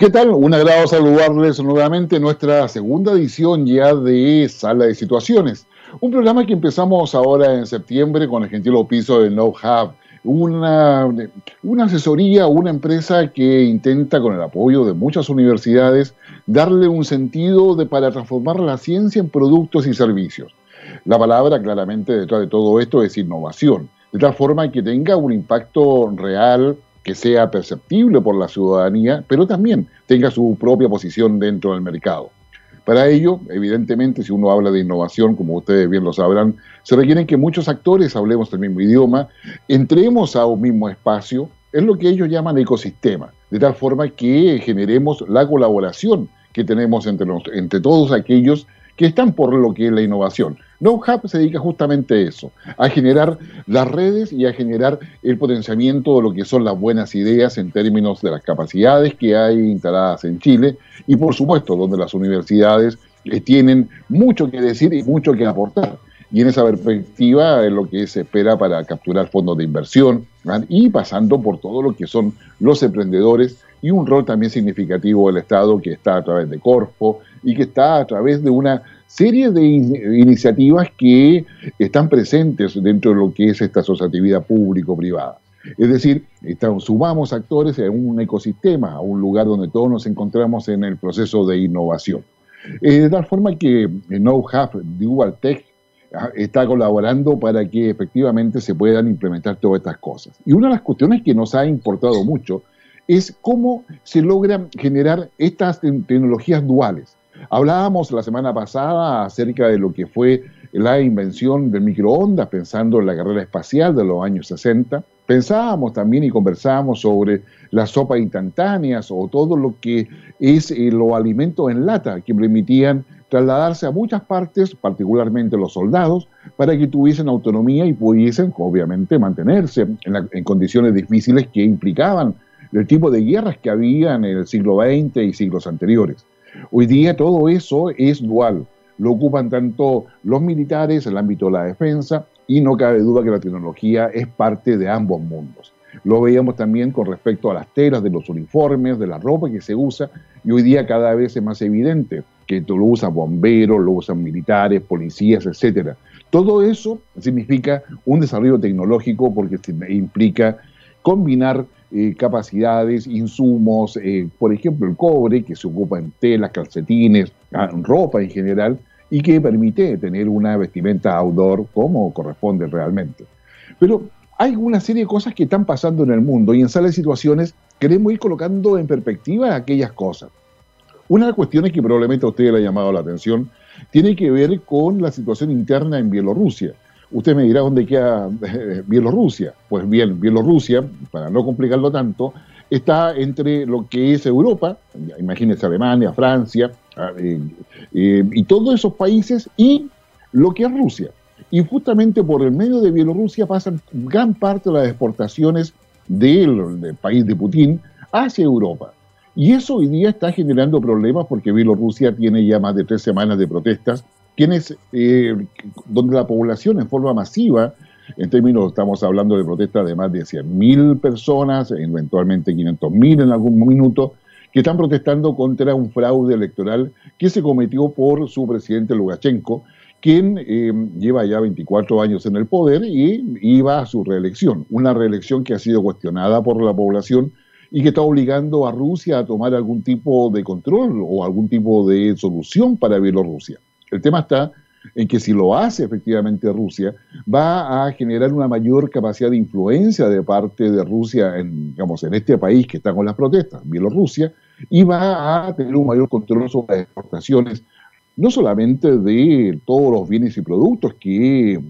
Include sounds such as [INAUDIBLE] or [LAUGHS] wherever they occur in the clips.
¿Qué tal? Un agrado saludarles nuevamente en nuestra segunda edición ya de Sala de Situaciones. Un programa que empezamos ahora en septiembre con el gentil opiso de Know Hub, una, una asesoría, una empresa que intenta con el apoyo de muchas universidades darle un sentido de, para transformar la ciencia en productos y servicios. La palabra claramente detrás de todo esto es innovación, de tal forma que tenga un impacto real, que sea perceptible por la ciudadanía, pero también tenga su propia posición dentro del mercado. Para ello, evidentemente, si uno habla de innovación, como ustedes bien lo sabrán, se requieren que muchos actores hablemos el mismo idioma, entremos a un mismo espacio, es lo que ellos llaman ecosistema, de tal forma que generemos la colaboración que tenemos entre, entre todos aquellos que están por lo que es la innovación. NoHub se dedica justamente a eso, a generar las redes y a generar el potenciamiento de lo que son las buenas ideas en términos de las capacidades que hay instaladas en Chile y por supuesto donde las universidades tienen mucho que decir y mucho que aportar. Y en esa perspectiva es lo que se espera para capturar fondos de inversión y pasando por todo lo que son los emprendedores y un rol también significativo del Estado que está a través de Corfo y que está a través de una serie de iniciativas que están presentes dentro de lo que es esta asociatividad público-privada. Es decir, sumamos actores a un ecosistema, a un lugar donde todos nos encontramos en el proceso de innovación. Eh, de tal forma que KnowHub Dual Tech ah, está colaborando para que efectivamente se puedan implementar todas estas cosas. Y una de las cuestiones que nos ha importado mucho es cómo se logran generar estas tecnologías duales. Hablábamos la semana pasada acerca de lo que fue la invención del microondas, pensando en la carrera espacial de los años 60. Pensábamos también y conversábamos sobre las sopas instantáneas o todo lo que es eh, los alimentos en lata que permitían trasladarse a muchas partes, particularmente los soldados, para que tuviesen autonomía y pudiesen, obviamente, mantenerse en, en condiciones difíciles que implicaban el tipo de guerras que había en el siglo XX y siglos anteriores. Hoy día todo eso es dual. Lo ocupan tanto los militares, el ámbito de la defensa, y no cabe duda que la tecnología es parte de ambos mundos. Lo veíamos también con respecto a las telas de los uniformes, de la ropa que se usa, y hoy día cada vez es más evidente que lo usan bomberos, lo usan militares, policías, etc. Todo eso significa un desarrollo tecnológico porque implica combinar eh, capacidades, insumos, eh, por ejemplo el cobre, que se ocupa en telas, calcetines, ah, ropa en general, y que permite tener una vestimenta outdoor como corresponde realmente. Pero hay una serie de cosas que están pasando en el mundo y en sala de situaciones queremos ir colocando en perspectiva aquellas cosas. Una de las cuestiones que probablemente a usted le ha llamado la atención tiene que ver con la situación interna en Bielorrusia. Usted me dirá dónde queda eh, Bielorrusia. Pues bien, Bielorrusia, para no complicarlo tanto, está entre lo que es Europa, imagínese Alemania, Francia, ah, eh, eh, y todos esos países, y lo que es Rusia. Y justamente por el medio de Bielorrusia pasan gran parte de las exportaciones del país de Putin hacia Europa. Y eso hoy día está generando problemas porque Bielorrusia tiene ya más de tres semanas de protestas quienes, eh, donde la población en forma masiva, en términos, estamos hablando de protestas de más de 100.000 personas, eventualmente 500.000 en algún minuto, que están protestando contra un fraude electoral que se cometió por su presidente Lukashenko, quien eh, lleva ya 24 años en el poder y iba a su reelección, una reelección que ha sido cuestionada por la población y que está obligando a Rusia a tomar algún tipo de control o algún tipo de solución para Bielorrusia. El tema está en que si lo hace efectivamente Rusia, va a generar una mayor capacidad de influencia de parte de Rusia en, digamos, en este país que está con las protestas, Bielorrusia, y va a tener un mayor control sobre las exportaciones, no solamente de todos los bienes y productos que,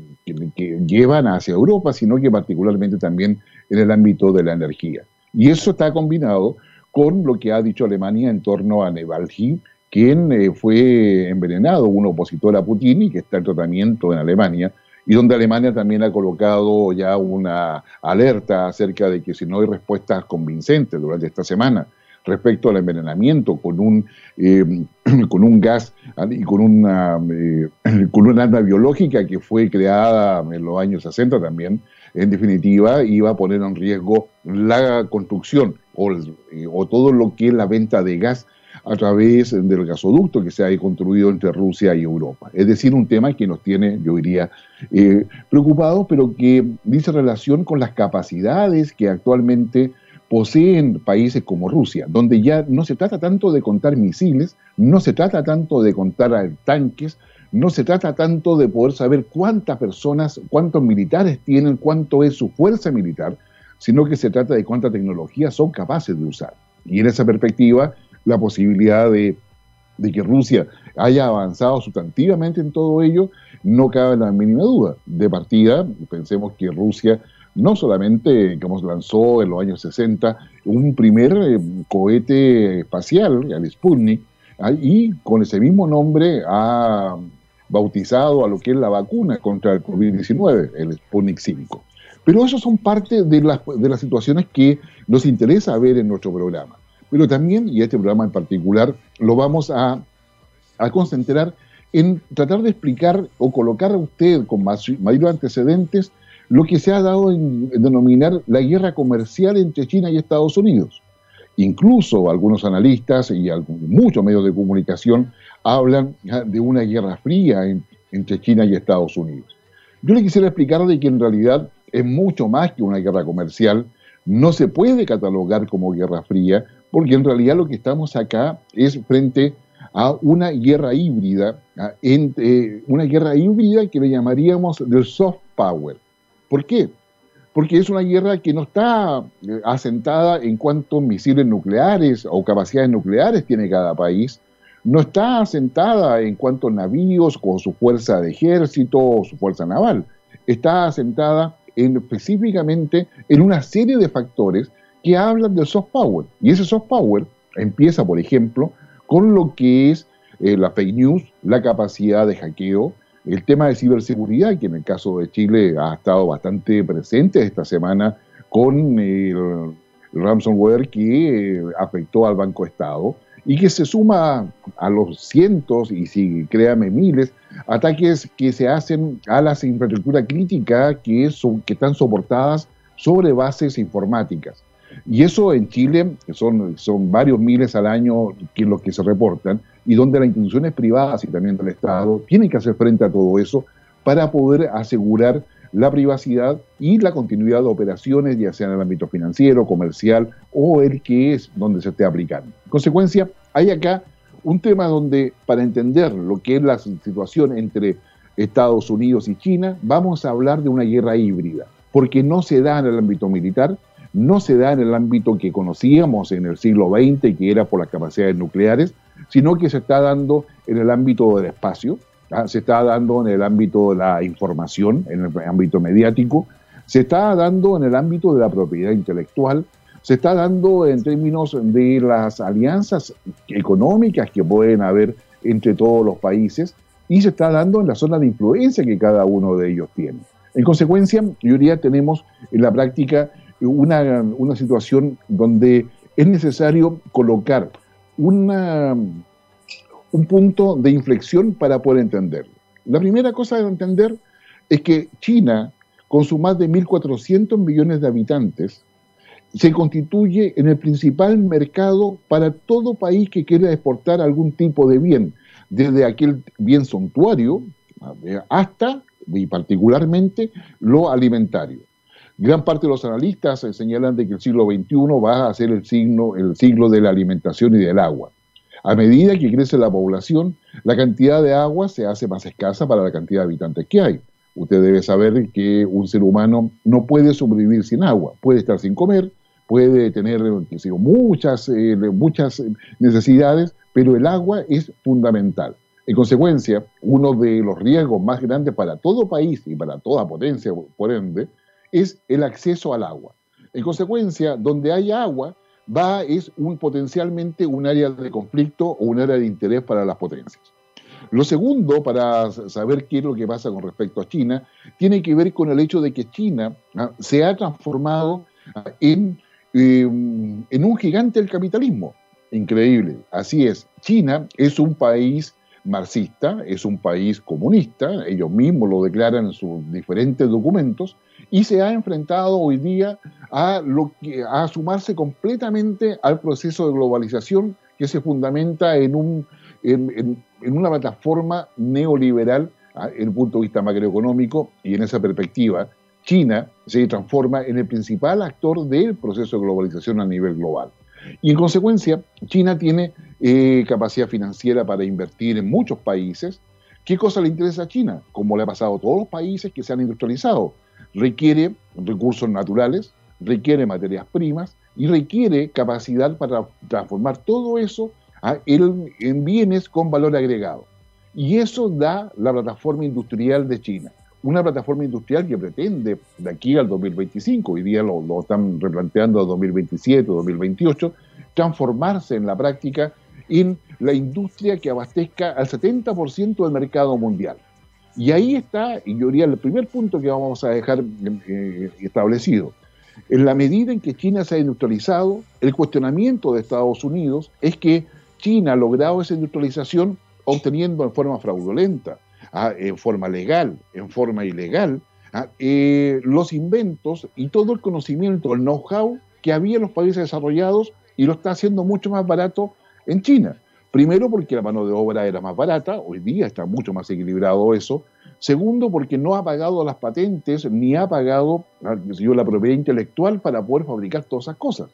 llevan hacia Europa, sino que particularmente también en el ámbito de la energía. Y eso está combinado con lo que ha dicho Alemania en torno a Nevalgí, quien eh, fue envenenado, un opositor a Putin y que está en tratamiento en Alemania, y donde Alemania también ha colocado ya una alerta acerca de que si no hay respuestas convincentes durante esta semana respecto al envenenamiento con un, eh, [CLEARS THROAT] con un gas y con una, eh, [CLEARS THROAT] con un arma biológica que fue creada en los años 60 también, en definitiva iba a poner en riesgo la construcción o, o todo lo que es la venta de gas a través del gasoducto que se ha construido entre Rusia y Europa. Es decir, un tema que nos tiene, yo diría, eh, preocupados, pero que dice relación con las capacidades que actualmente poseen países como Rusia, donde ya no se trata tanto de contar misiles, no se trata tanto de contar tanques, no se trata tanto de poder saber cuántas personas, cuántos militares tienen, cuánto es su fuerza militar, sino que se trata de cuánta tecnología son capaces de usar. Y en esa perspectiva, la posibilidad de, que Rusia haya avanzado sustantivamente en todo ello, no cabe la mínima duda. De partida, pensemos que Rusia no solamente, como lanzó en los años 60 un primer eh, cohete espacial, el Sputnik, ah, y con ese mismo nombre ha bautizado a lo que es la vacuna contra el COVID-19, el Sputnik 5. Pero eso son parte de las, de las situaciones que nos interesa ver en nuestro programa pero también, y este programa en particular, lo vamos a, concentrar en tratar de explicar o colocar a usted con mayores antecedentes lo que se ha dado en, denominar la guerra comercial entre China y Estados Unidos. Incluso algunos analistas y muchos medios de comunicación hablan de una guerra fría entre China y Estados Unidos. Yo le quisiera explicar de que en realidad es mucho más que una guerra comercial, no se puede catalogar como guerra fría, porque en realidad lo que estamos acá es frente a una guerra híbrida, entre, una guerra híbrida que le llamaríamos del soft power. ¿Por qué? Porque es una guerra que no está eh, asentada en cuántos misiles nucleares o capacidades nucleares tiene cada país, no está asentada en cuántos navíos con su fuerza de ejército o su fuerza naval, está asentada en, específicamente en una serie de factores que hablan del soft power. Y ese soft power empieza, por ejemplo, con lo que es eh, la fake news, la capacidad de hackeo, el tema de ciberseguridad, que en el caso de Chile ha estado bastante presente esta semana con el, ransomware que eh, afectó al Banco Estado y que se suma a los cientos y si créame miles ataques que se hacen a las infraestructuras críticas que, son, que están soportadas sobre bases informáticas. Y eso en Chile son, son varios miles al año que los que se reportan y donde las instituciones privadas y también del Estado tienen que hacer frente a todo eso para poder asegurar la privacidad y la continuidad de operaciones, ya sea en el ámbito financiero, comercial o el que es donde se esté aplicando. En consecuencia, hay acá un tema donde para entender lo que es la situación entre Estados Unidos y China, vamos a hablar de una guerra híbrida, porque no se da en el ámbito militar, no se da en el ámbito que conocíamos en el siglo XX, que era por las capacidades nucleares, sino que se está dando en el ámbito del espacio, ¿ah? se está dando en el ámbito de la información, en el ámbito mediático, se está dando en el ámbito de la propiedad intelectual, se está dando en términos de las alianzas económicas que pueden haber entre todos los países y se está dando en la zona de influencia que cada uno de ellos tiene. En consecuencia, yo diría tenemos en la práctica una, una situación donde es necesario colocar una, un punto de inflexión para poder entenderlo. La primera cosa a entender es que China, con sus más de 1.400 millones de habitantes, se constituye en el principal mercado para todo país que quiera exportar algún tipo de bien, desde aquel bien suntuario hasta, y particularmente, lo alimentario. Gran parte de los analistas señalan que el siglo XXI va a ser el, signo, el siglo de la alimentación y del agua. A medida que crece la población, la cantidad de agua se hace más escasa para la cantidad de habitantes que hay. Usted debe saber que un ser humano no puede sobrevivir sin agua, puede estar sin comer, puede tener muchas, eh, muchas necesidades, pero el agua es fundamental. En consecuencia, uno de los riesgos más grandes para todo país y para toda potencia, por ende, es el acceso al agua. En consecuencia, donde hay agua, va es un, potencialmente un área de conflicto o un área de interés para las potencias. Lo segundo, para saber qué es lo que pasa con respecto a China, tiene que ver con el hecho de que China ah, se ha transformado ah, en, em, en un gigante del capitalismo. Increíble. Así es. China es un país marxista, es un país comunista, ellos mismos lo declaran en sus diferentes documentos, y se ha enfrentado hoy día a, lo que, a sumarse completamente al proceso de globalización que se fundamenta en, un, en, una plataforma neoliberal desde el punto de vista macroeconómico y en esa perspectiva China se transforma en el principal actor del proceso de globalización a nivel global. Y en consecuencia, China tiene eh, capacidad financiera para invertir en muchos países. ¿Qué cosa le interesa a China? Como le ha pasado a todos los países que se han industrializado. Requiere recursos naturales, requiere materias primas y requiere capacidad para transformar todo eso en bienes con valor agregado. Y eso da la plataforma industrial de China una plataforma industrial que pretende de aquí al 2025, hoy día lo, están replanteando a 2027, 2028, transformarse en la práctica en la industria que abastezca al 70% del mercado mundial. Y ahí está, y yo diría, el primer punto que vamos a dejar eh, establecido. En la medida en que China se ha industrializado, el cuestionamiento de Estados Unidos es que China ha logrado esa industrialización obteniendo en forma fraudulenta, ¿ah? en forma legal, en forma ilegal, ¿ah? eh, los inventos y todo el conocimiento, el know-how que había en los países desarrollados y lo está haciendo mucho más barato en China. Primero porque la mano de obra era más barata, hoy día está mucho más equilibrado eso. Segundo porque no ha pagado las patentes ni ha pagado ah, la propiedad intelectual para poder fabricar todas esas cosas.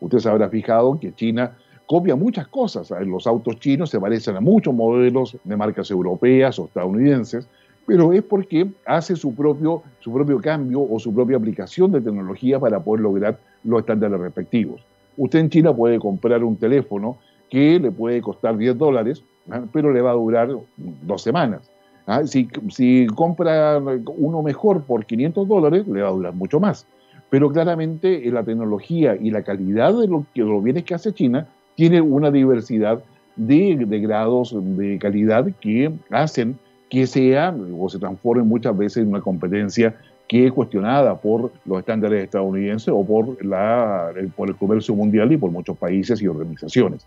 Usted se habrá fijado que China copia muchas cosas. Los autos chinos se parecen a muchos modelos de marcas europeas o estadounidenses, pero es porque hace su propio, su propio cambio o su propia aplicación de tecnología para poder lograr los estándares respectivos. Usted en China puede comprar un teléfono que le puede costar 10 dólares, ¿ah? pero le va a durar dos semanas. ¿ah? Si, si, compra uno mejor por 500 dólares, le va a durar mucho más. Pero claramente la tecnología y la calidad de, lo, de los bienes que hace China tiene una diversidad de, grados de calidad que hacen que sea o se transforme muchas veces en una competencia que es cuestionada por los estándares estadounidenses o por, la, por el comercio mundial y por muchos países y organizaciones.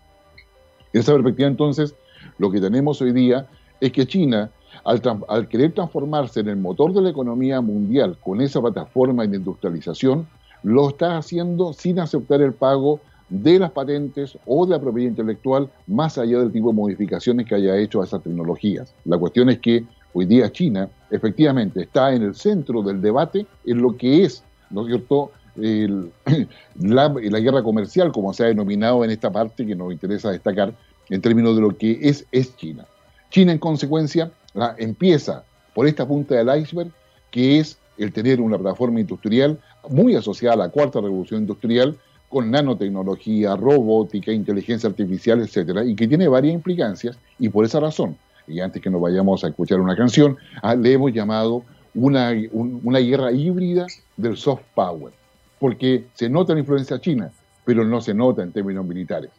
En esa perspectiva, entonces, lo que tenemos hoy día es que China, al, querer transformarse en el motor de la economía mundial con esa plataforma de industrialización, lo está haciendo sin aceptar el pago de las patentes o de la propiedad intelectual, más allá del tipo de modificaciones que haya hecho a esas tecnologías. La cuestión es que hoy día China efectivamente está en el centro del debate en lo que es, ¿no es cierto?, [CLEARS THROAT] la, guerra comercial, como se ha denominado en esta parte que nos interesa destacar, en términos de lo que es, es China. China, en consecuencia, empieza por esta punta del iceberg, que es el tener una plataforma industrial muy asociada a la cuarta revolución industrial, con nanotecnología, robótica, inteligencia artificial, etcétera, y que tiene varias implicancias, y por esa razón, y antes que nos vayamos a escuchar una canción, ah, le hemos llamado una, una guerra híbrida del soft power, porque se nota la influencia china, pero no se nota en términos militares.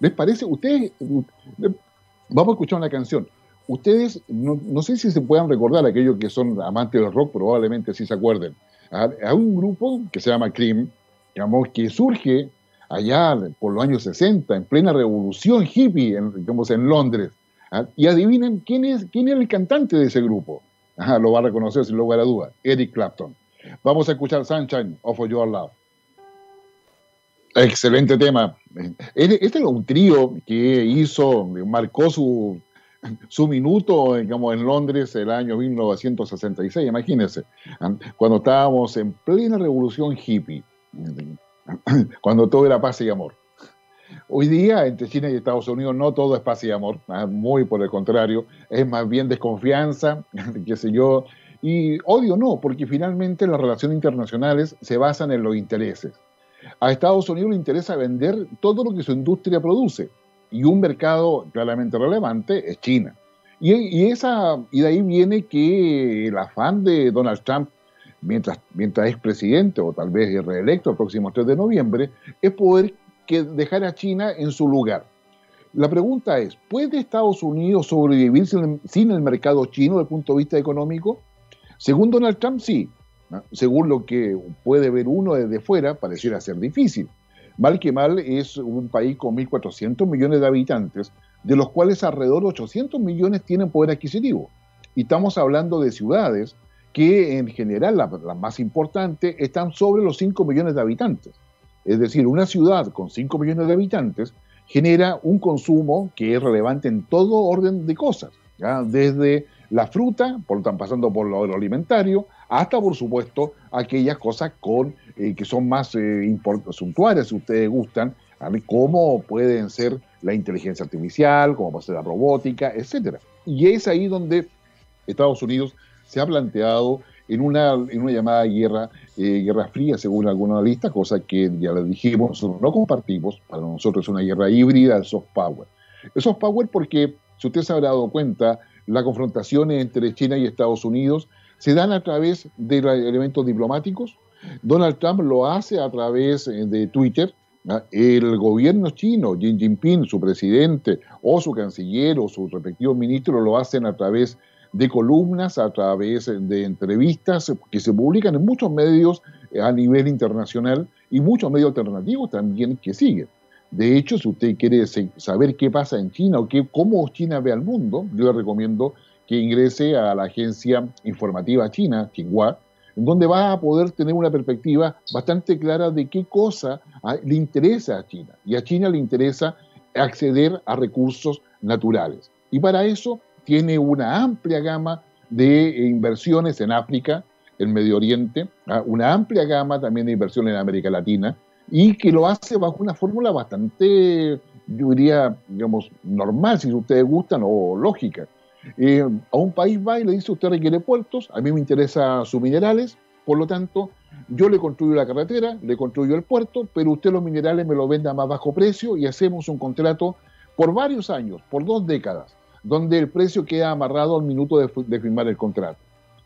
¿Les parece? Ustedes, vamos a escuchar una canción. Ustedes, no, no sé si se puedan recordar, aquellos que son amantes del rock, probablemente sí se acuerden. Hay ah, un grupo que se llama Cream, digamos, que surge allá por los años 60, en plena revolución hippie, en, digamos, en Londres. ¿ah? Y adivinen quién es, quién es el cantante de ese grupo. lo va a reconocer sin lugar a duda, Eric Clapton. Vamos a escuchar Sunshine of Your Love. Excelente tema. Este, este es un trío que hizo, marcó su, su minuto digamos, en Londres el año 1966, imagínense, ¿ah? cuando estábamos en plena revolución hippie. [CLEARS THROAT] cuando todo era paz y amor. Hoy día, entre China y Estados Unidos, no todo es paz y amor, ¿ah? muy por el contrario, es más bien desconfianza, [LAUGHS] qué sé yo, y odio no, porque finalmente las relaciones internacionales se basan en los intereses. A Estados Unidos le interesa vender todo lo que su industria produce, y un mercado claramente relevante es China. Y, y, esa, y de ahí viene que el afán de Donald Trump mientras, mientras es presidente o tal vez es reelecto el próximo 3 de noviembre, es poder que dejar a China en su lugar. La pregunta es, ¿puede Estados Unidos sobrevivir sin, el mercado chino desde el punto de vista económico? Según Donald Trump, sí. Según lo que puede ver uno desde fuera, pareciera ser difícil. Mal que mal es un país con 1.400 millones de habitantes, de los cuales alrededor de 800 millones tienen poder adquisitivo. Y estamos hablando de ciudades que en general, las la más importantes, están sobre los 5 millones de habitantes. Es decir, una ciudad con 5 millones de habitantes genera un consumo que es relevante en todo orden de cosas, desde la fruta, por, están pasando por lo alimentario, hasta por supuesto aquellas cosas con, eh, que son más eh, suntuarias, si ustedes gustan, como pueden ser la inteligencia artificial, como puede ser la robótica, etc. Y es ahí donde Estados Unidos se ha planteado en una, en una llamada guerra, eh, guerra fría, según algunos analistas, cosa que ya les dijimos, nosotros no compartimos, para nosotros es una guerra híbrida el soft power. El soft power porque, si usted se habrá dado cuenta, las confrontaciones entre China y Estados Unidos se dan a través de elementos diplomáticos. Donald Trump lo hace a través eh, de Twitter. El gobierno chino, Xi Jinping, su presidente, o su canciller, o sus respectivos ministros, lo hacen a través de columnas, a través de entrevistas que se publican en muchos medios eh, a nivel internacional y muchos medios alternativos también que siguen. De hecho, si usted quiere saber qué pasa en China o qué, cómo China ve al mundo, yo le recomiendo que ingrese a la agencia informativa china, Xinhua, donde va a poder tener una perspectiva bastante clara de qué cosa ah, le interesa a China. Y a China le interesa acceder a recursos naturales. Y para eso tiene una amplia gama de inversiones en África, en Medio Oriente, ¿ah? una amplia gama también de inversiones en América Latina, y que lo hace bajo una fórmula bastante, yo diría, digamos, normal, si ustedes gustan, o lógica. Eh, a un país va y le dice, usted requiere puertos, a mí me interesa sus minerales, por lo tanto, yo le construyo la carretera, le construyo el puerto, pero usted los minerales me lo vende a más bajo precio y hacemos un contrato por varios años, por dos décadas donde el precio queda amarrado al minuto de, firmar el contrato.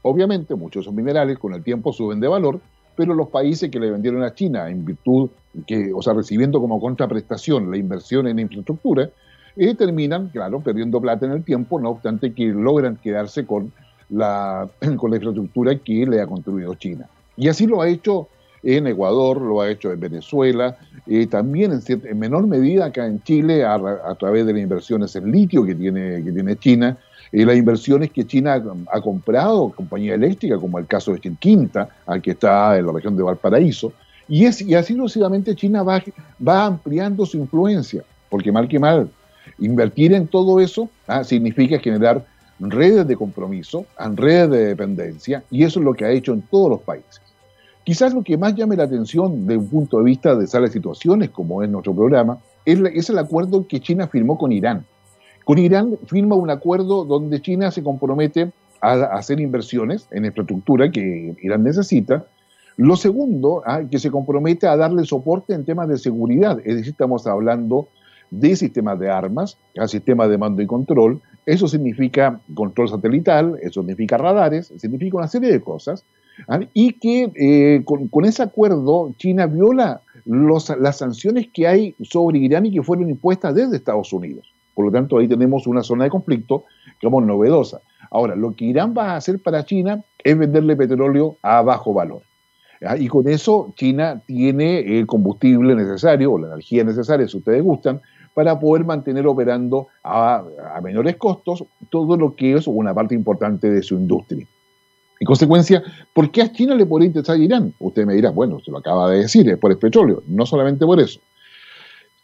Obviamente, muchos de esos minerales con el tiempo suben de valor, pero los países que le vendieron a China en virtud, que, o sea, recibiendo como contraprestación la inversión en infraestructura, eh, terminan, claro, perdiendo plata en el tiempo, no obstante que logran quedarse con la, [CLEARS THROAT] con la infraestructura que le ha construido China. Y así lo ha hecho en Ecuador, lo ha hecho en Venezuela, eh, también en, en, menor medida acá en Chile a, través de las inversiones en litio que tiene, que tiene China, y las inversiones que China ha, comprado, compañía eléctrica, como el caso de Chinquinta, al que está en la región de Valparaíso, y, es, y así sucesivamente China va, va ampliando su influencia, porque mal que mal, invertir en todo eso ah, significa generar redes de compromiso, redes de dependencia, y eso es lo que ha hecho en todos los países. Quizás lo que más llame la atención desde un punto de vista de salas situaciones, como es nuestro programa, es, el acuerdo que China firmó con Irán. Con Irán firma un acuerdo donde China se compromete a, hacer inversiones en infraestructura que Irán necesita. Lo segundo, ah, que se compromete a darle soporte en temas de seguridad, es decir, estamos hablando de sistemas de armas, a sistemas de mando y control. Eso significa control satelital, eso significa radares, significa una serie de cosas ¿ah? y que eh, con, ese acuerdo China viola las sanciones que hay sobre Irán y que fueron impuestas desde Estados Unidos. Por lo tanto, ahí tenemos una zona de conflicto, digamos, novedosa. Ahora, lo que Irán va a hacer para China es venderle petróleo a bajo valor. ¿ah? Y con eso China tiene el combustible necesario, o la energía necesaria, si ustedes gustan, para poder mantener operando a menores costos todo lo que es una parte importante de su industria. En consecuencia, ¿por qué a China le podría interesar Irán? Usted me dirá, bueno, se lo acaba de decir, es por el petróleo, no solamente por eso.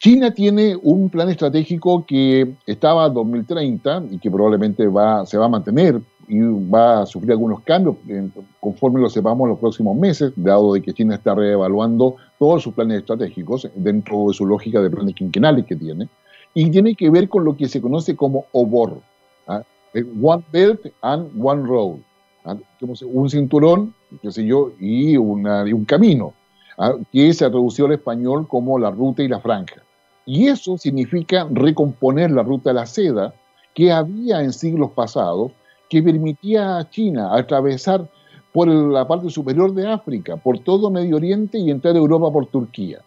China tiene un plan estratégico que estaba en 2030 y que probablemente va, se va a mantener y va a sufrir algunos cambios conforme lo sepamos en los próximos meses, dado de que China está reevaluando todos sus planes estratégicos dentro de su lógica de planes quinquenales que tiene, y tiene que ver con lo que se conoce como OBOR, ¿ah? One Belt and One Road. Un cinturón, qué sé yo, y, un camino, ¿ah? que se ha traducido al español como la ruta y la franja. Y eso significa recomponer la ruta de la seda que había en siglos pasados, que permitía a China atravesar por la parte superior de África, por todo Medio Oriente y entrar a Europa por Turquía.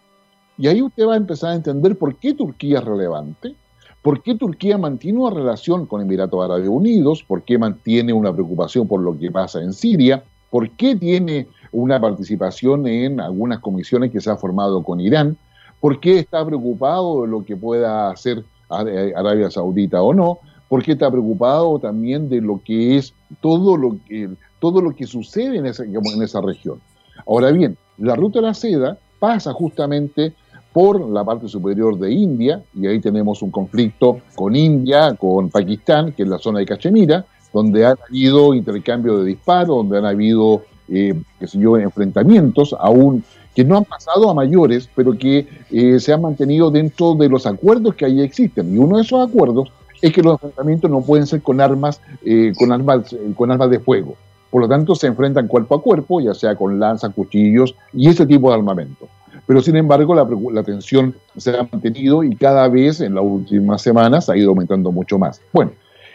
Y ahí usted va a empezar a entender por qué Turquía es relevante, ¿Por qué Turquía mantiene una relación con Emiratos Árabes Unidos? ¿Por qué mantiene una preocupación por lo que pasa en Siria? ¿Por qué tiene una participación en algunas comisiones que se ha formado con Irán? ¿Por qué está preocupado de lo que pueda hacer Arabia Saudita o no, porque está preocupado también de lo que es todo lo que, todo lo que sucede en esa región. Ahora bien, la ruta de la seda pasa justamente por la parte superior de India, y ahí tenemos un conflicto con India, con Pakistán, que es la zona de Cachemira, donde han habido intercambio de disparos, donde han habido, eh, qué sé yo, enfrentamientos, aún que no han pasado a mayores, pero que eh, se han mantenido dentro de los acuerdos que ahí existen. Y uno de esos acuerdos es que los enfrentamientos no pueden ser con armas, eh, con armas, con armas de fuego. Por lo tanto, se enfrentan cuerpo a cuerpo, ya sea con lanzas, cuchillos y ese tipo de armamento. Pero sin embargo, la, tensión se ha mantenido y cada vez en las últimas semanas ha ido aumentando mucho más. Bueno,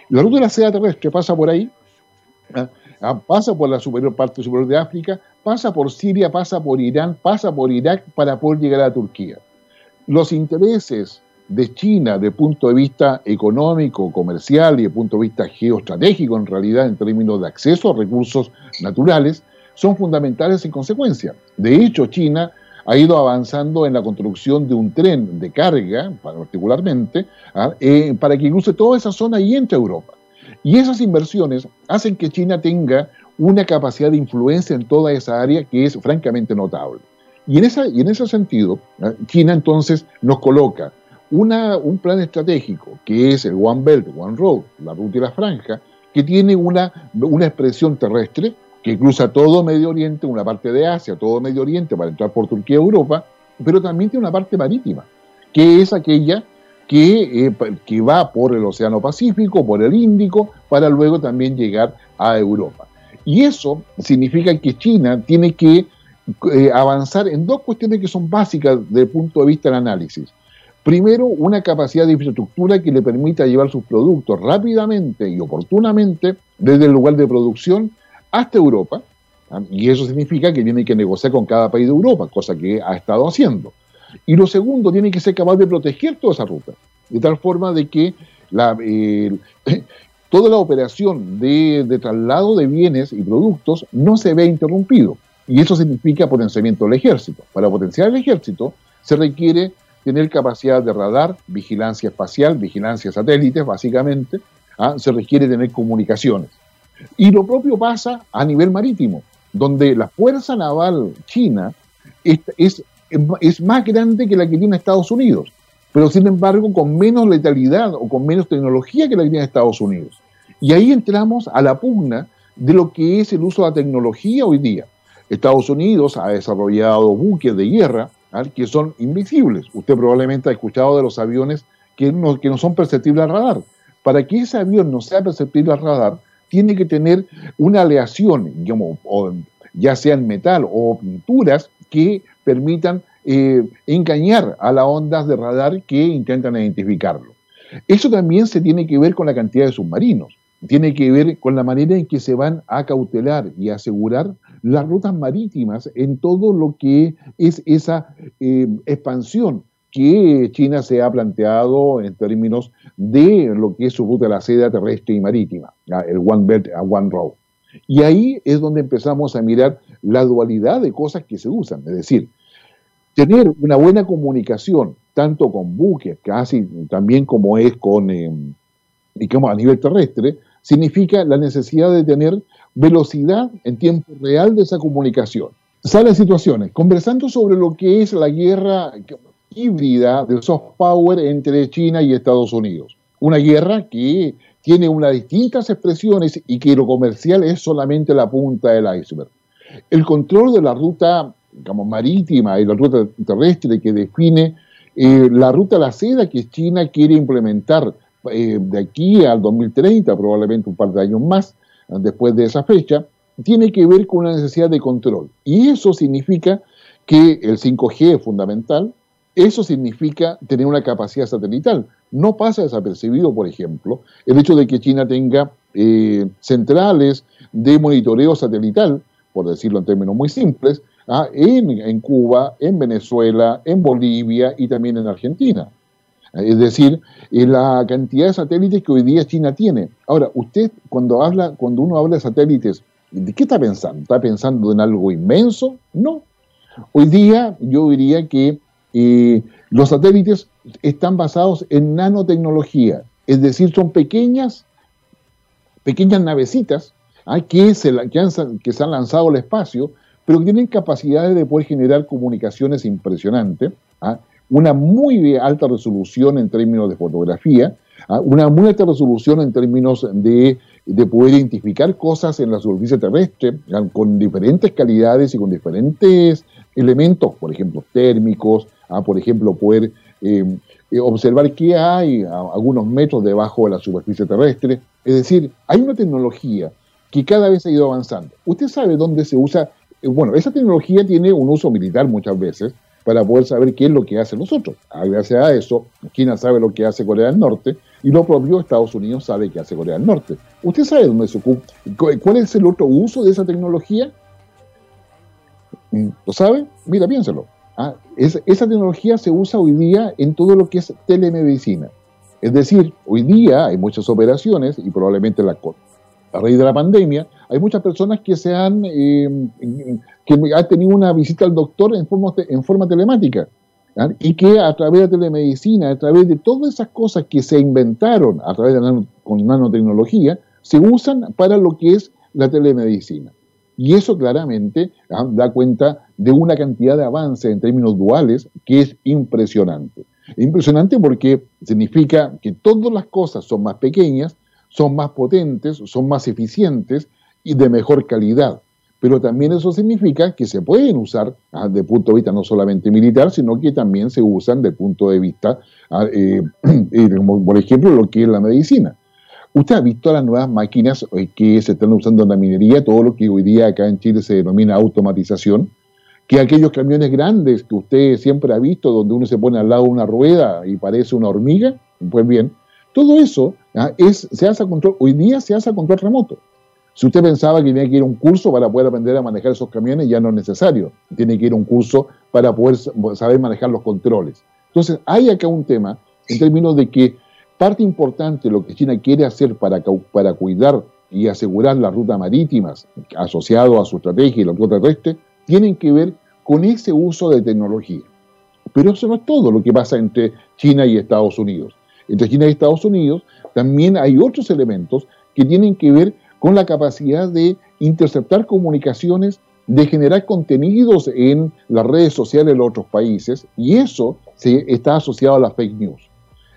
la ruta de la seda terrestre pasa por ahí, ¿ah? Ah, pasa por la superior parte superior de África, pasa por Siria, pasa por Irán, pasa por Irak para poder llegar a Turquía. Los intereses de China el punto de vista económico, comercial y el punto de vista geoestratégico, en realidad, en términos de acceso a recursos naturales, son fundamentales en consecuencia. De hecho, China ha ido avanzando en la construcción de un tren de carga, particularmente, ¿ah? eh, para que cruce toda esa zona y entre Europa. Y esas inversiones hacen que China tenga una capacidad de influencia en toda esa área que es francamente notable. Y en, esa, y en ese sentido, ¿ah? China entonces nos coloca un plan estratégico, que es el One Belt, One Road, la ruta y la franja, que tiene una, una expresión terrestre que cruza todo Medio Oriente, una parte de Asia, todo Medio Oriente para entrar por Turquía a Europa, pero también tiene una parte marítima, que es aquella que, eh, que va por el Océano Pacífico, por el Índico, para luego también llegar a Europa. Y eso significa que China tiene que eh, avanzar en dos cuestiones que son básicas desde el punto de vista del análisis. Primero, una capacidad de infraestructura que le permita llevar sus productos rápidamente y oportunamente desde el lugar de producción hasta Europa, ¿ah? y eso significa que tiene que negociar con cada país de Europa, cosa que ha estado haciendo. Y lo segundo, tiene que ser capaz de proteger toda esa ruta, de tal forma de que la, [LAUGHS] toda la operación de, de, traslado de bienes y productos no se vea interrumpido. Y eso significa potenciamiento del ejército. Para potenciar el ejército se requiere tener capacidad de radar, vigilancia espacial, vigilancia satélites, básicamente, ¿ah? se requiere tener comunicaciones. Y lo propio pasa a nivel marítimo, donde la Fuerza Naval China es, es, más grande que la que tiene Estados Unidos, pero sin embargo con menos letalidad o con menos tecnología que la que tiene Estados Unidos. Y ahí entramos a la pugna de lo que es el uso de la tecnología hoy día. Estados Unidos ha desarrollado buques de guerra que son invisibles. Usted probablemente ha escuchado de los aviones que no, que no son perceptibles al radar. Para que ese avión no sea perceptible al radar, tiene que tener una aleación, digamos, ya sea en metal o pinturas que permitan eh, engañar a las ondas de radar que intentan identificarlo. Eso también se tiene que ver con la cantidad de submarinos, tiene que ver con la manera en que se van a cautelar y asegurar las rutas marítimas en todo lo que es esa eh, expansión que China se ha planteado en términos de lo que es su ruta de la seda terrestre y marítima, el One Belt One Road. Y ahí es donde empezamos a mirar la dualidad de cosas que se usan, es decir, tener una buena comunicación, tanto con buques, casi también como es con, eh, digamos, a nivel terrestre, significa la necesidad de tener velocidad en tiempo real de esa comunicación. Salen situaciones, conversando sobre lo que es la guerra híbrida de soft power entre China y Estados Unidos. Una guerra que tiene unas distintas expresiones y que lo comercial es solamente la punta del iceberg. El control de la ruta digamos, marítima y la ruta terrestre que define eh, la ruta a la seda que China quiere implementar eh, de aquí al 2030, probablemente un par de años más, después de esa fecha, tiene que ver con una necesidad de control. Y eso significa que el 5G es fundamental, eso significa tener una capacidad satelital. No pasa desapercibido, por ejemplo, el hecho de que China tenga eh, centrales de monitoreo satelital, por decirlo en términos muy simples, ¿ah? en, Cuba, en Venezuela, en Bolivia y también en Argentina. Es decir, la cantidad de satélites que hoy día China tiene. Ahora, usted cuando habla, cuando uno habla de satélites, ¿de qué está pensando? ¿Está pensando en algo inmenso? No. Hoy día yo diría que Y los satélites están basados en nanotecnología, es decir, son pequeñas, pequeñas navecitas ¿ah? que, se, que, han, que se han lanzado al espacio, pero que tienen capacidades de poder generar comunicaciones impresionantes, ¿ah? una muy alta resolución en términos de fotografía, ¿ah? una muy alta resolución en términos de, de, poder identificar cosas en la superficie terrestre con diferentes calidades y con diferentes elementos, por ejemplo, térmicos, por ejemplo, poder eh, eh, observar qué hay a algunos metros debajo de la superficie terrestre. Es decir, hay una tecnología que cada vez ha ido avanzando. Usted sabe dónde se usa, eh, bueno, esa tecnología tiene un uso militar muchas veces para poder saber qué es lo que hacen los otros. Ah, gracias a eso, China sabe lo que hace Corea del Norte y lo propio Estados Unidos sabe qué hace Corea del Norte. ¿Usted sabe dónde se ocupa? ¿Cuál es el otro uso de esa tecnología? ¿Lo sabe? Mira, piénselo. Ah, esa tecnología se usa hoy día en todo lo que es telemedicina. Es decir, hoy día hay muchas operaciones y probablemente la, a raíz de la pandemia, hay muchas personas que se han, eh, que han tenido una visita al doctor en forma, en forma telemática y que a través de telemedicina, a través de todas esas cosas que se inventaron a través de con nanotecnología, se usan para lo que es la telemedicina. Y eso claramente ah, da cuenta de una cantidad de avance en términos duales que es impresionante. Impresionante porque significa que todas las cosas son más pequeñas, son más potentes, son más eficientes y de mejor calidad. Pero también eso significa que se pueden usar ah, desde el punto de vista no solamente militar, sino que también se usan desde punto de vista, ah, eh, [CLEARS THROAT] eh, por ejemplo, lo que es la medicina. Usted ha visto las nuevas máquinas eh, que se están usando en la minería, todo lo que hoy día acá en Chile se denomina automatización, que aquellos camiones grandes que usted siempre ha visto, donde uno se pone al lado de una rueda y parece una hormiga, pues bien, todo eso ¿ah? es, se hace a control, hoy día se hace a control remoto. Si usted pensaba que tenía que ir a un curso para poder aprender a manejar esos camiones, ya no es necesario. Tiene que ir a un curso para poder saber manejar los controles. Entonces, hay acá un tema en términos de que Parte importante de lo que China quiere hacer para, para cuidar y asegurar las rutas marítimas asociado a su estrategia y la ruta terrestre tienen que ver con ese uso de tecnología. Pero eso no es todo lo que pasa entre China y Estados Unidos. Entre China y Estados Unidos también hay otros elementos que tienen que ver con la capacidad de interceptar comunicaciones, de generar contenidos en las redes sociales de los otros países, y eso se, está asociado a las fake news.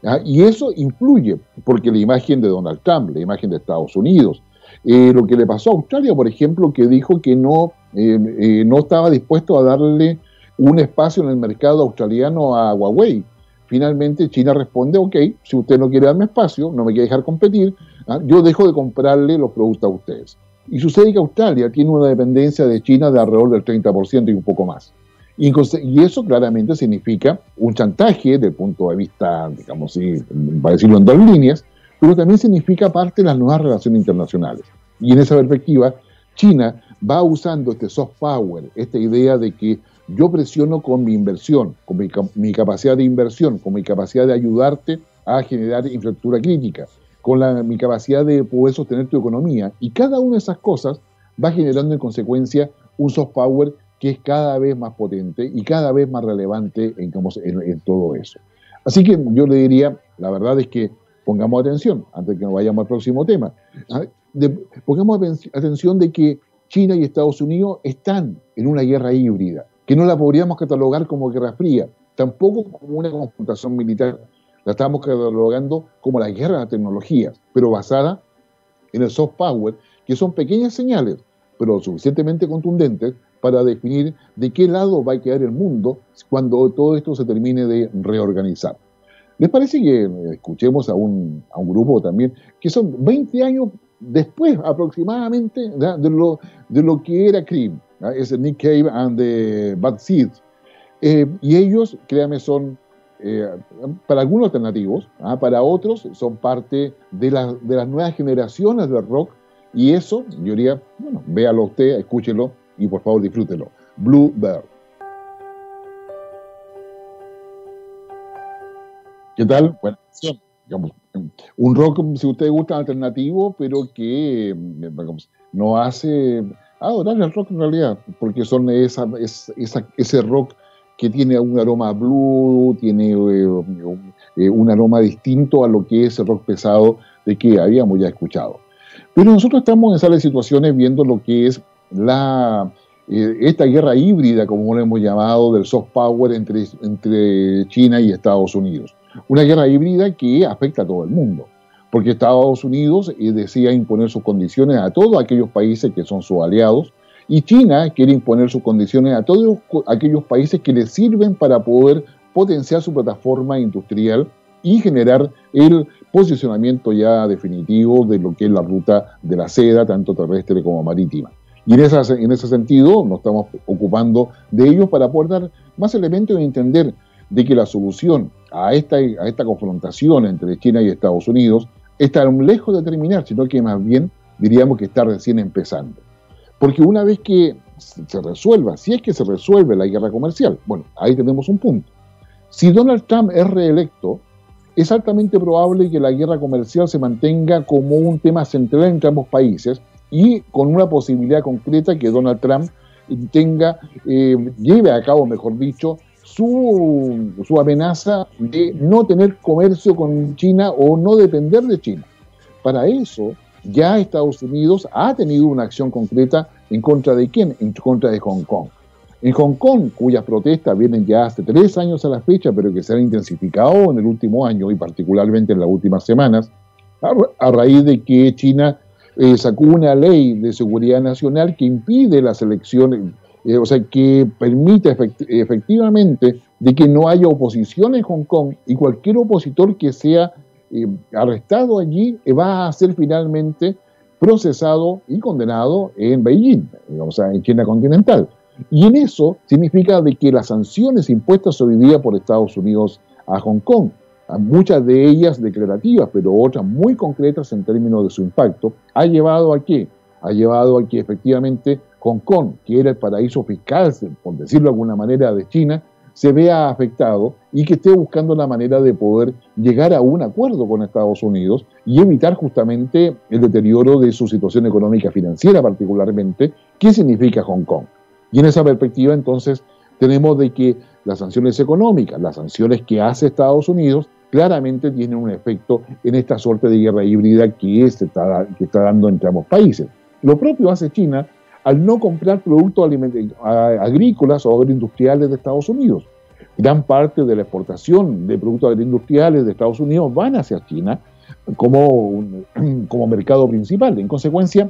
¿ah? Y eso influye, porque la imagen de Donald Trump, la imagen de Estados Unidos, eh, lo que le pasó a Australia, por ejemplo, que dijo que no, no estaba dispuesto a darle un espacio en el mercado australiano a Huawei. Finalmente China responde, ok, si usted no quiere darme espacio, no me quiere dejar competir, ¿ah? yo dejo de comprarle los productos a ustedes. Y sucede que Australia tiene una dependencia de China de alrededor del 30% y un poco más. Y, eso claramente significa un chantaje desde el punto de vista, digamos, sí, para decirlo en dos líneas, pero también significa parte de las nuevas relaciones internacionales. Y en esa perspectiva, China va usando este soft power, esta idea de que yo presiono con mi inversión, con mi, capacidad de inversión, con mi capacidad de ayudarte a generar infraestructura crítica, con mi capacidad de poder sostener tu economía. Y cada una de esas cosas va generando en consecuencia un soft power que es cada vez más potente y cada vez más relevante en, todo eso. Así que yo le diría, la verdad es que pongamos atención, antes de que nos vayamos al próximo tema, pongamos atención de que China y Estados Unidos están en una guerra híbrida, que no la podríamos catalogar como guerra fría, tampoco como una confrontación militar, la estamos catalogando como la guerra de tecnologías, pero basada en el soft power, que son pequeñas señales, pero suficientemente contundentes para definir de qué lado va a quedar el mundo cuando todo esto se termine de reorganizar. ¿Les parece que escuchemos a un, a un grupo también que son 20 años después aproximadamente de lo, de lo que era Cream? Es Nick Cave and the Bad Seeds. Eh, y ellos, créanme, son eh, para algunos alternativos, ¿ah? para otros son parte de, de las nuevas generaciones del rock. Y eso, yo diría, bueno, véalo usted, escúchelo, y por favor disfrútelo. Bluebird. ¿Qué tal? Bueno, digamos, un rock, si usted gusta, alternativo, pero que digamos, no hace adorar el rock en realidad, porque son esa, esa, ese rock que tiene un aroma blue, tiene un aroma distinto a lo que es el rock pesado de que habíamos ya escuchado. Pero nosotros estamos en esas situaciones viendo lo que es la, eh, esta guerra híbrida, como lo hemos llamado, del soft power entre, entre China y Estados Unidos. Una guerra híbrida que afecta a todo el mundo, porque Estados Unidos eh, desea imponer sus condiciones a todos aquellos países que son sus aliados, y China quiere imponer sus condiciones a todos aquellos países que le sirven para poder potenciar su plataforma industrial y generar el posicionamiento ya definitivo de lo que es la ruta de la seda, tanto terrestre como marítima. Y en, en ese sentido nos estamos ocupando de ellos para poder dar más elementos de entender de que la solución a esta, a esta confrontación entre China y Estados Unidos está lejos de terminar, sino que más bien diríamos que está recién empezando. Porque una vez que se resuelva, si es que se resuelve la guerra comercial, bueno, ahí tenemos un punto. Si Donald Trump es reelecto, es altamente probable que la guerra comercial se mantenga como un tema central entre ambos países y con una posibilidad concreta que Donald Trump tenga, eh, lleve a cabo, mejor dicho, su, su amenaza de no tener comercio con China o no depender de China. Para eso, ya Estados Unidos ha tenido una acción concreta en contra de quién? En contra de Hong Kong. En Hong Kong, cuyas protestas vienen ya hace tres años a la fecha, pero que se han intensificado en el último año y particularmente en las últimas semanas, a, raíz de que China eh, sacó una ley de seguridad nacional que impide las elecciones, eh, o sea, que permite efectivamente de que no haya oposición en Hong Kong y cualquier opositor que sea eh, arrestado allí va a ser finalmente procesado y condenado en Beijing, o sea, en China continental. Y en eso significa de que las sanciones impuestas hoy día por Estados Unidos a Hong Kong, muchas de ellas declarativas, pero otras muy concretas en términos de su impacto, ha llevado a qué? Ha llevado a que efectivamente Hong Kong, que era el paraíso fiscal, por decirlo de alguna manera, de China, se vea afectado y que esté buscando la manera de poder llegar a un acuerdo con Estados Unidos y evitar justamente el deterioro de su situación económica financiera particularmente, ¿qué significa Hong Kong? Y en esa perspectiva, entonces, tenemos de que las sanciones económicas, las sanciones que hace Estados Unidos, claramente tienen un efecto en esta suerte de guerra híbrida que, está, que está dando entre ambos países. Lo propio hace China al no comprar productos agrícolas o agroindustriales de Estados Unidos. Gran parte de la exportación de productos agroindustriales de Estados Unidos van hacia China como, [CLEARS THROAT] como mercado principal. En consecuencia,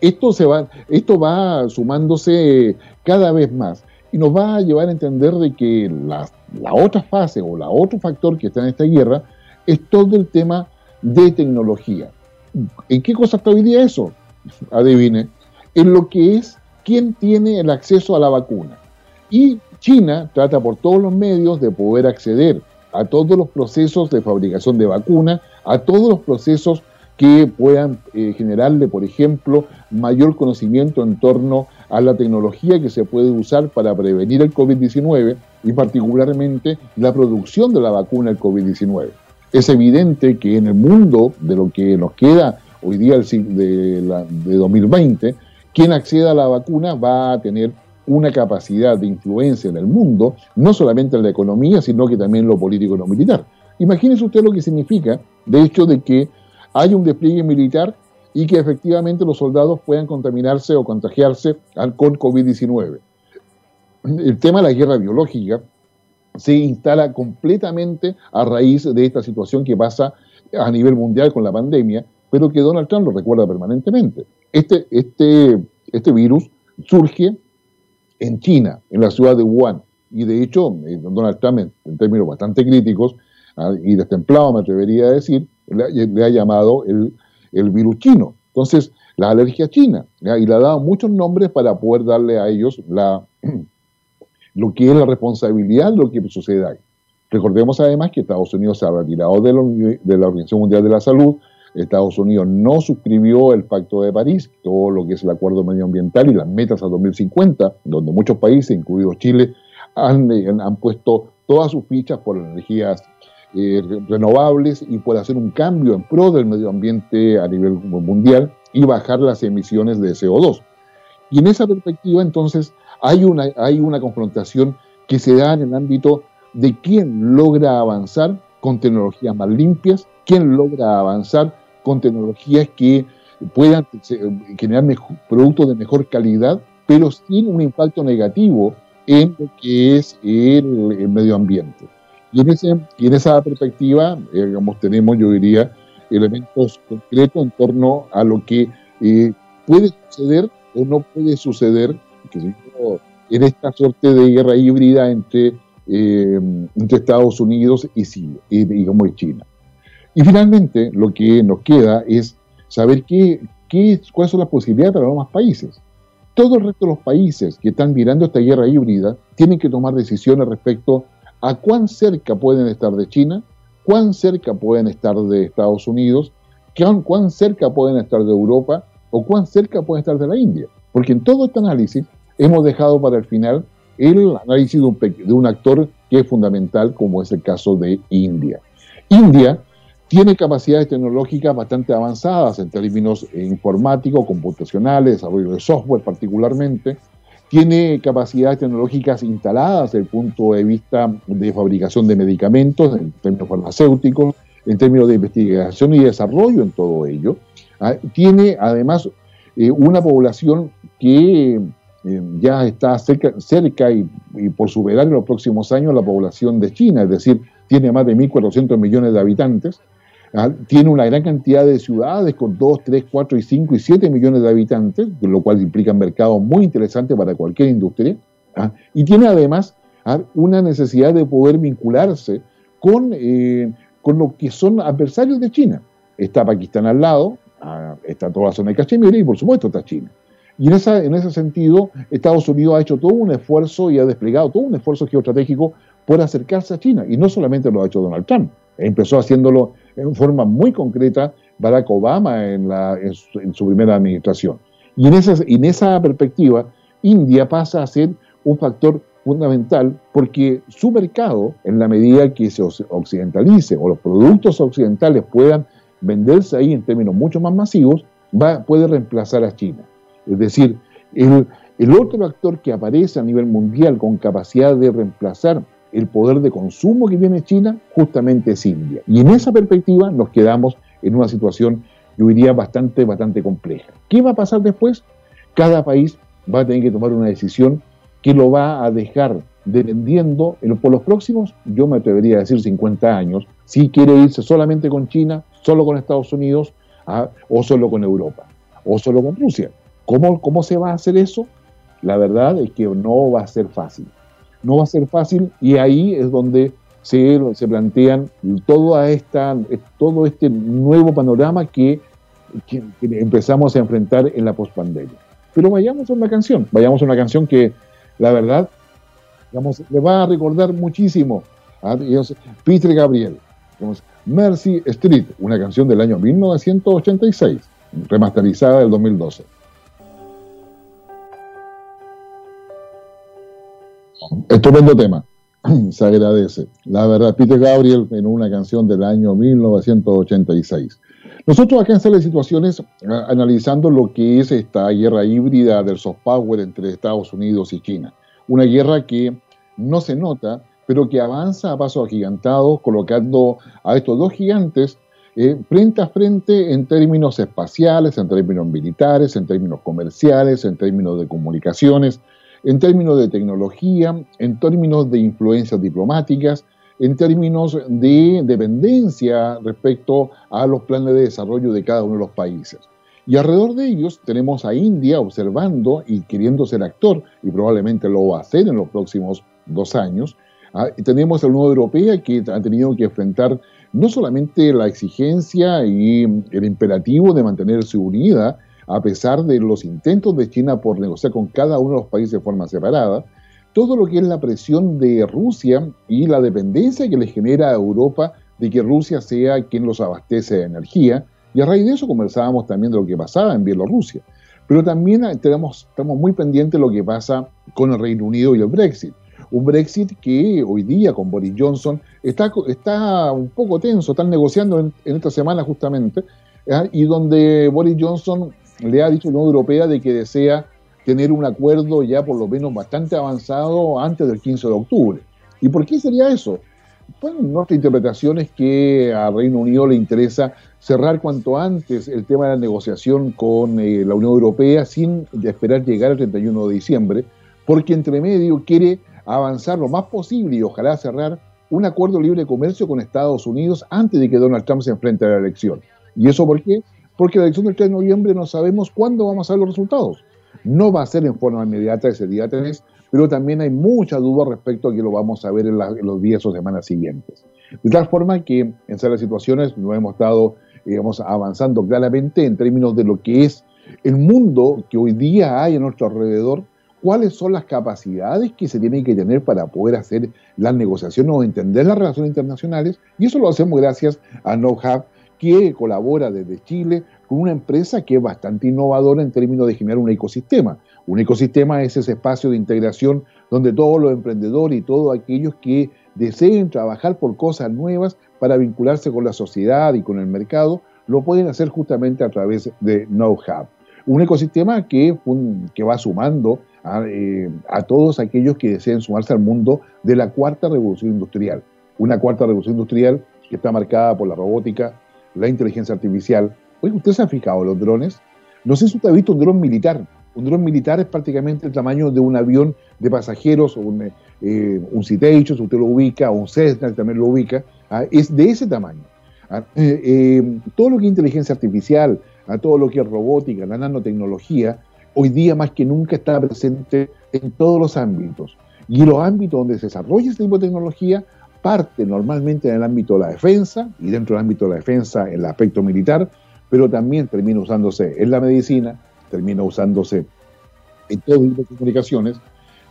esto, se va, esto va sumándose cada vez más y nos va a llevar a entender de que la, otra fase o la otro factor que está en esta guerra es todo el tema de tecnología. ¿En qué cosa está hoy día eso? Adivine. En lo que es quién tiene el acceso a la vacuna. Y China trata por todos los medios de poder acceder a todos los procesos de fabricación de vacuna, a todos los procesos que puedan eh, generarle, por ejemplo, mayor conocimiento en torno a la tecnología que se puede usar para prevenir el COVID-19 y particularmente la producción de la vacuna del COVID-19. Es evidente que en el mundo de lo que nos queda hoy día de, de 2020, quien acceda a la vacuna va a tener una capacidad de influencia en el mundo, no solamente en la economía, sino que también en lo político y lo militar. Imagínese usted lo que significa, de hecho, de que hay un despliegue militar y que efectivamente los soldados puedan contaminarse o contagiarse con COVID-19. El tema de la guerra biológica se instala completamente a raíz de esta situación que pasa a nivel mundial con la pandemia, pero que Donald Trump lo recuerda permanentemente. Este, este, este virus surge en China, en la ciudad de Wuhan, y de hecho eh, Donald Trump, en, términos bastante críticos ah, y destemplados, me atrevería a decir, le, ha llamado el, virus chino. Entonces, la alergia china, y le ha dado muchos nombres para poder darle a ellos la, [CLEARS THROAT] lo que es la responsabilidad de lo que sucede ahí. Recordemos además que Estados Unidos se ha retirado de la Organización Mundial de la Salud, Estados Unidos no suscribió el Pacto de París, todo lo que es el acuerdo medioambiental y las metas a 2050, donde muchos países, incluidos Chile, han, han puesto todas sus fichas por energías eh, renovables y puede hacer un cambio en pro del medio ambiente a nivel mundial y bajar las emisiones de CO2. Y en esa perspectiva, entonces, hay una, hay una confrontación que se da en el ámbito de quién logra avanzar con tecnologías más limpias, quién logra avanzar con tecnologías que puedan generar productos de mejor calidad, pero sin un impacto negativo en lo que es el, medio ambiente. Y en, ese, y esa perspectiva, eh, digamos, tenemos, yo diría, elementos concretos en torno a lo que eh, puede suceder o no puede suceder en esta suerte de guerra híbrida entre, eh, Estados Unidos y, y, digamos, China. Y finalmente, lo que nos queda es saber qué, qué, cuáles son las posibilidades para los demás países. Todo el resto de los países que están mirando esta guerra híbrida tienen que tomar decisiones respecto a cuán cerca pueden estar de China, cuán cerca pueden estar de Estados Unidos, cuán, cerca pueden estar de Europa o cuán cerca pueden estar de la India. Porque en todo este análisis hemos dejado para el final el análisis de un, de un actor que es fundamental, como es el caso de India. India tiene capacidades tecnológicas bastante avanzadas en términos informáticos, computacionales, desarrollo de software particularmente. Tiene capacidades tecnológicas instaladas desde el punto de vista de fabricación de medicamentos, en términos farmacéuticos, en términos de investigación y desarrollo en todo ello. Ah, tiene además eh, una población que eh, ya está cerca, y, por superar en los próximos años la población de China, es decir, tiene más de 1.400 millones de habitantes, ¿ah? tiene una gran cantidad de ciudades con 2, 3, 4 y 5 y 7 millones de habitantes, lo cual implica un mercado muy interesante para cualquier industria, ¿ah? y tiene además ¿ah? una necesidad de poder vincularse con, eh, con lo que son adversarios de China. Está Pakistán al lado, está toda la zona de Cachemira y por supuesto está China. Y en, en ese sentido, Estados Unidos ha hecho todo un esfuerzo y ha desplegado todo un esfuerzo geoestratégico por acercarse a China. Y no solamente lo ha hecho Donald Trump, empezó haciéndolo en forma muy concreta Barack Obama en, la, en, su, primera administración. Y en esa, en esa perspectiva, India pasa a ser un factor fundamental porque su mercado, en la medida que se occidentalice o los productos occidentales puedan venderse ahí en términos mucho más masivos, va, puede reemplazar a China. Es decir, el, el otro actor que aparece a nivel mundial con capacidad de reemplazar el poder de consumo que tiene China justamente es India. Y en esa perspectiva nos quedamos en una situación, yo diría, bastante, bastante compleja. ¿Qué va a pasar después? Cada país va a tener que tomar una decisión que lo va a dejar dependiendo por los próximos, yo me atrevería a decir 50 años, si quiere irse solamente con China, solo con Estados Unidos o solo con Europa o solo con Rusia. ¿Cómo, ¿Cómo se va a hacer eso? La verdad es que no va a ser fácil no va a ser fácil y ahí es donde se, se plantean toda esta, todo este nuevo panorama que, empezamos a enfrentar en la pospandemia. Pero vayamos a una canción, vayamos a una canción que la verdad digamos, le va a recordar muchísimo a Peter Gabriel. Mercy Street, una canción del año 1986, remasterizada del 2012. Estupendo tema. [CLEARS THROAT] Se agradece. La verdad, Peter Gabriel en una canción del año 1986. Nosotros acá en Sala de Situaciones, analizando lo que es esta guerra híbrida del soft power entre Estados Unidos y China. Una guerra que no se nota, pero que avanza a pasos agigantados, colocando a estos dos gigantes eh, frente a frente en términos espaciales, en términos militares, en términos comerciales, en términos de comunicaciones, en términos de tecnología, en términos de influencias diplomáticas, en términos de dependencia respecto a los planes de desarrollo de cada uno de los países. Y alrededor de ellos tenemos a India observando y queriendo ser actor, y probablemente lo va a hacer en los próximos dos años. Ah, tenemos a la Unión Europea que ha tenido que enfrentar no solamente la exigencia y el imperativo de mantenerse unida a pesar de los intentos de China por negociar con cada uno de los países de forma separada, todo lo que es la presión de Rusia y la dependencia que le genera a Europa de que Rusia sea quien los abastece de energía, y a raíz de eso conversábamos también de lo que pasaba en Bielorrusia. Pero también tenemos, estamos muy pendientes de lo que pasa con el Reino Unido y el Brexit. Un Brexit que hoy día con Boris Johnson está, está un poco tenso, están negociando en, esta semana justamente, y donde Boris Johnson le ha dicho la Unión Europea de que desea tener un acuerdo ya por lo menos bastante avanzado antes del 15 de octubre. ¿Y por qué sería eso? Bueno, nuestra interpretación es que a Reino Unido le interesa cerrar cuanto antes el tema de la negociación con eh, la Unión Europea sin esperar llegar al 31 de diciembre, porque entre medio quiere avanzar lo más posible y ojalá cerrar un acuerdo libre de comercio con Estados Unidos antes de que Donald Trump se enfrente a la elección. ¿Y eso por qué? Porque la elección del 3 de noviembre no sabemos cuándo vamos a ver los resultados. No va a ser en forma inmediata ese día 3, pero también hay mucha duda respecto a que lo vamos a ver en, los días o semanas siguientes. De tal forma que en esas situaciones no hemos estado digamos, avanzando claramente en términos de lo que es el mundo que hoy día hay a nuestro alrededor, cuáles son las capacidades que se tienen que tener para poder hacer las negociaciones o entender las relaciones internacionales, y eso lo hacemos gracias a KnowHub, que colabora desde Chile con una empresa que es bastante innovadora en términos de generar un ecosistema. Un ecosistema es ese espacio de integración donde todos los emprendedores y todos aquellos que deseen trabajar por cosas nuevas para vincularse con la sociedad y con el mercado, lo pueden hacer justamente a través de KnowHub. Un ecosistema que, va sumando eh, a todos aquellos que deseen sumarse al mundo de la cuarta revolución industrial. Una cuarta revolución industrial que está marcada por la robótica, la inteligencia artificial. Oye, ¿usted se ha fijado los drones? No sé si usted ha visto un dron militar. Un dron militar es prácticamente el tamaño de un avión de pasajeros, un, eh, un Citation, si usted lo ubica, o un Cessna, también lo ubica, ¿ah? es de ese tamaño. ¿ah? Eh, eh, todo lo que es inteligencia artificial, a ¿ah? todo lo que es robótica, la nanotecnología, hoy día más que nunca está presente en todos los ámbitos. Y los ámbitos donde se desarrolla este tipo de tecnología parte normalmente en el ámbito de la defensa y dentro del ámbito de la defensa en el aspecto militar, pero también termina usándose en la medicina, termina usándose en todo tipo de comunicaciones.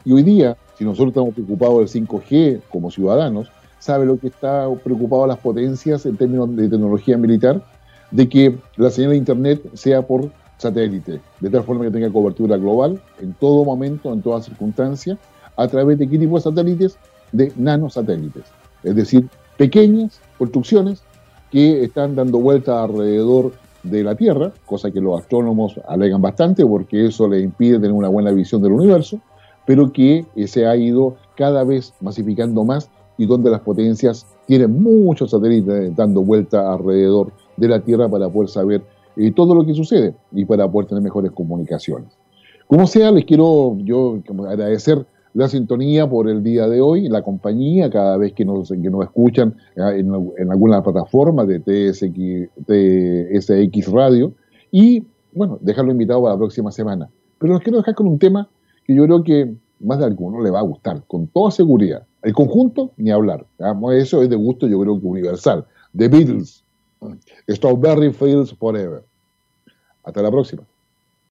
Y hoy día, si nosotros estamos preocupados del 5G como ciudadanos, ¿sabe lo que está preocupado las potencias en términos de tecnología militar? De que la señal de Internet sea por satélite, de tal forma que tenga cobertura global en todo momento, en toda circunstancia, a través de qué tipo de satélites? De nanosatélites. Es decir, pequeñas construcciones que están dando vuelta alrededor de la Tierra, cosa que los astrónomos alegan bastante porque eso les impide tener una buena visión del universo, pero que eh, se ha ido cada vez masificando más y donde las potencias tienen muchos satélites dando vuelta alrededor de la Tierra para poder saber eh, todo lo que sucede y para poder tener mejores comunicaciones. Como sea, les quiero yo agradecer la sintonía por el día de hoy, la compañía, cada vez que nos, que nos escuchan eh, en, alguna plataforma de TSX, TSX Radio. Y bueno, dejarlo invitado para la próxima semana. Pero los quiero dejar con un tema que yo creo que más de alguno le va a gustar, con toda seguridad. El conjunto, ni hablar. Eso es de gusto, yo creo que universal. The Beatles. Strawberry Fields Forever. Hasta la próxima.